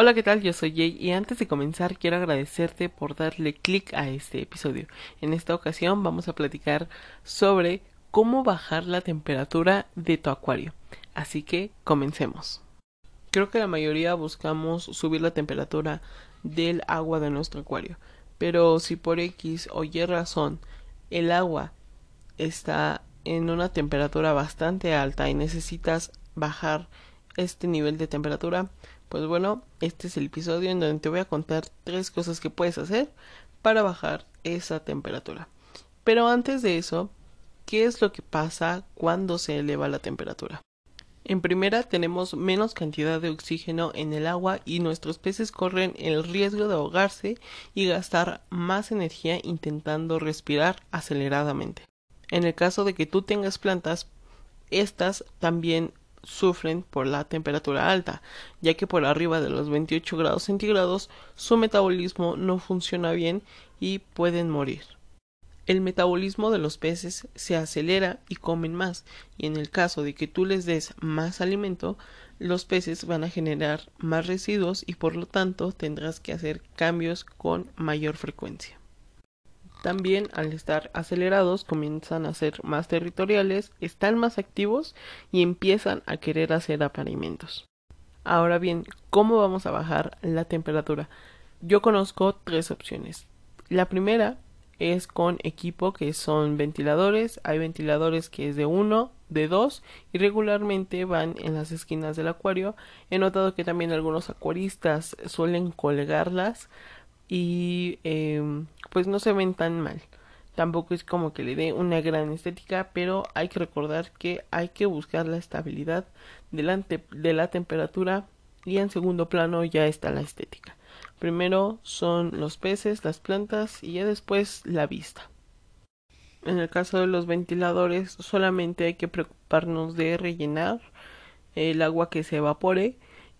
Hola, ¿qué tal? Yo soy Jay y antes de comenzar quiero agradecerte por darle clic a este episodio. En esta ocasión vamos a platicar sobre cómo bajar la temperatura de tu acuario. Así que comencemos. Creo que la mayoría buscamos subir la temperatura del agua de nuestro acuario, pero si por X o Y razón el agua está en una temperatura bastante alta y necesitas bajar este nivel de temperatura, pues bueno, este es el episodio en donde te voy a contar tres cosas que puedes hacer para bajar esa temperatura. Pero antes de eso, ¿qué es lo que pasa cuando se eleva la temperatura? En primera tenemos menos cantidad de oxígeno en el agua y nuestros peces corren el riesgo de ahogarse y gastar más energía intentando respirar aceleradamente. En el caso de que tú tengas plantas, estas también sufren por la temperatura alta, ya que por arriba de los 28 grados centígrados su metabolismo no funciona bien y pueden morir. El metabolismo de los peces se acelera y comen más, y en el caso de que tú les des más alimento, los peces van a generar más residuos y por lo tanto tendrás que hacer cambios con mayor frecuencia. También al estar acelerados comienzan a ser más territoriales, están más activos y empiezan a querer hacer apareamientos. Ahora bien, ¿cómo vamos a bajar la temperatura? Yo conozco tres opciones. La primera es con equipo que son ventiladores. Hay ventiladores que es de uno, de dos y regularmente van en las esquinas del acuario. He notado que también algunos acuaristas suelen colgarlas y em, pues no se ven tan mal. Tampoco es como que le dé una gran estética, pero hay que recordar que hay que buscar la estabilidad delante de la temperatura y en segundo plano ya está la estética. Primero son los peces, las plantas y ya después la vista. En el caso de los ventiladores solamente hay que preocuparnos de rellenar el agua que se evapore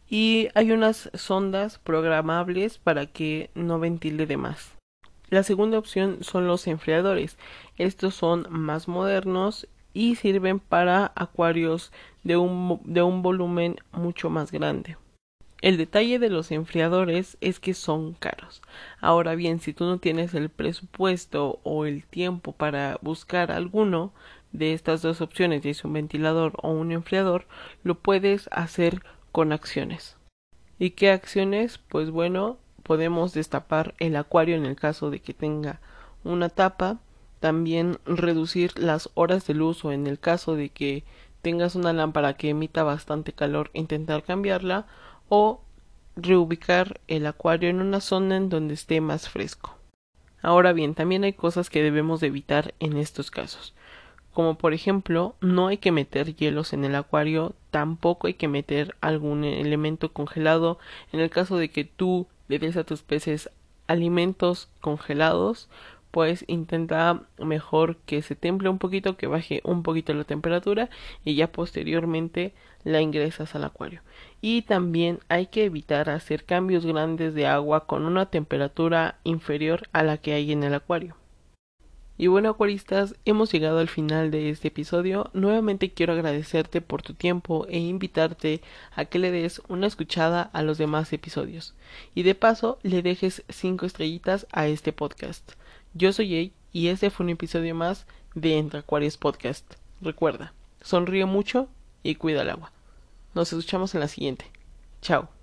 y hay unas sondas programables para que no ventile de más. La segunda opción son los enfriadores. Estos son más modernos y sirven para acuarios de un, de un volumen mucho más grande. El detalle de los enfriadores es que son caros. Ahora bien, si tú no tienes el presupuesto o el tiempo para buscar alguno de estas dos opciones, ya es un ventilador o un enfriador, lo puedes hacer con acciones. ¿Y qué acciones? Pues bueno, podemos destapar el acuario en el caso de que tenga una tapa, también reducir las horas de luz o en el caso de que tengas una lámpara que emita bastante calor, intentar cambiarla o reubicar el acuario en una zona en donde esté más fresco. Ahora bien, también hay cosas que debemos evitar en estos casos como por ejemplo no hay que meter hielos en el acuario, tampoco hay que meter algún elemento congelado en el caso de que tú le des a tus peces alimentos congelados pues intenta mejor que se temple un poquito, que baje un poquito la temperatura y ya posteriormente la ingresas al acuario. Y también hay que evitar hacer cambios grandes de agua con una temperatura inferior a la que hay en el acuario. Y bueno, acuaristas, hemos llegado al final de este episodio. Nuevamente quiero agradecerte por tu tiempo e invitarte a que le des una escuchada a los demás episodios. Y de paso, le dejes 5 estrellitas a este podcast. Yo soy Jay y este fue un episodio más de Entre Acuarios Podcast. Recuerda, sonríe mucho y cuida el agua. Nos escuchamos en la siguiente. Chao.